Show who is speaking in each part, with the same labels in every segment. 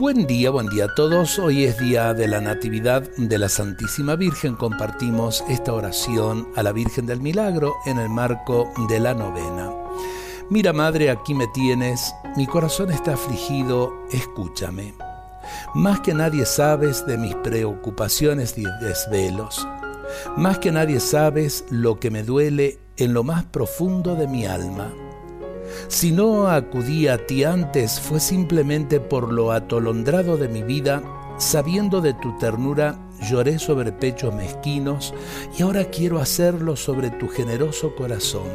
Speaker 1: Buen día, buen día a todos. Hoy es día de la Natividad de la Santísima Virgen. Compartimos esta oración a la Virgen del Milagro en el marco de la novena. Mira, Madre, aquí me tienes, mi corazón está afligido, escúchame. Más que nadie sabes de mis preocupaciones y desvelos. Más que nadie sabes lo que me duele en lo más profundo de mi alma. Si no acudí a ti antes fue simplemente por lo atolondrado de mi vida, sabiendo de tu ternura lloré sobre pechos mezquinos y ahora quiero hacerlo sobre tu generoso corazón.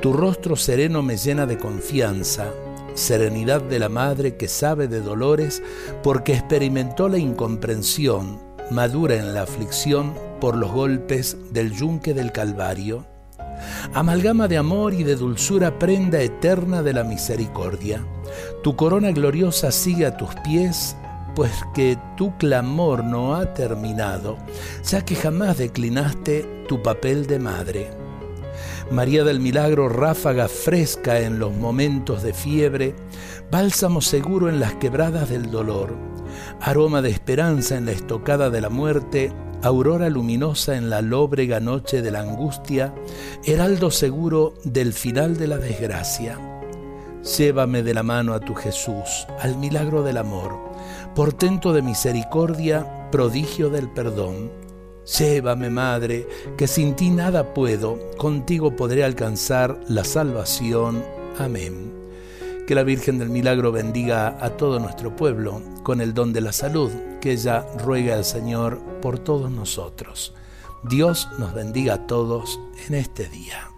Speaker 1: Tu rostro sereno me llena de confianza, serenidad de la madre que sabe de dolores porque experimentó la incomprensión, madura en la aflicción por los golpes del yunque del Calvario amalgama de amor y de dulzura prenda eterna de la misericordia. Tu corona gloriosa sigue a tus pies, pues que tu clamor no ha terminado, ya que jamás declinaste tu papel de madre. María del Milagro, ráfaga fresca en los momentos de fiebre, bálsamo seguro en las quebradas del dolor, aroma de esperanza en la estocada de la muerte, aurora luminosa en la lóbrega noche de la angustia, heraldo seguro del final de la desgracia. Llévame de la mano a tu Jesús, al milagro del amor, portento de misericordia, prodigio del perdón. Llévame, Madre, que sin ti nada puedo, contigo podré alcanzar la salvación. Amén. Que la Virgen del Milagro bendiga a todo nuestro pueblo con el don de la salud, que ella ruega al Señor por todos nosotros. Dios nos bendiga a todos en este día.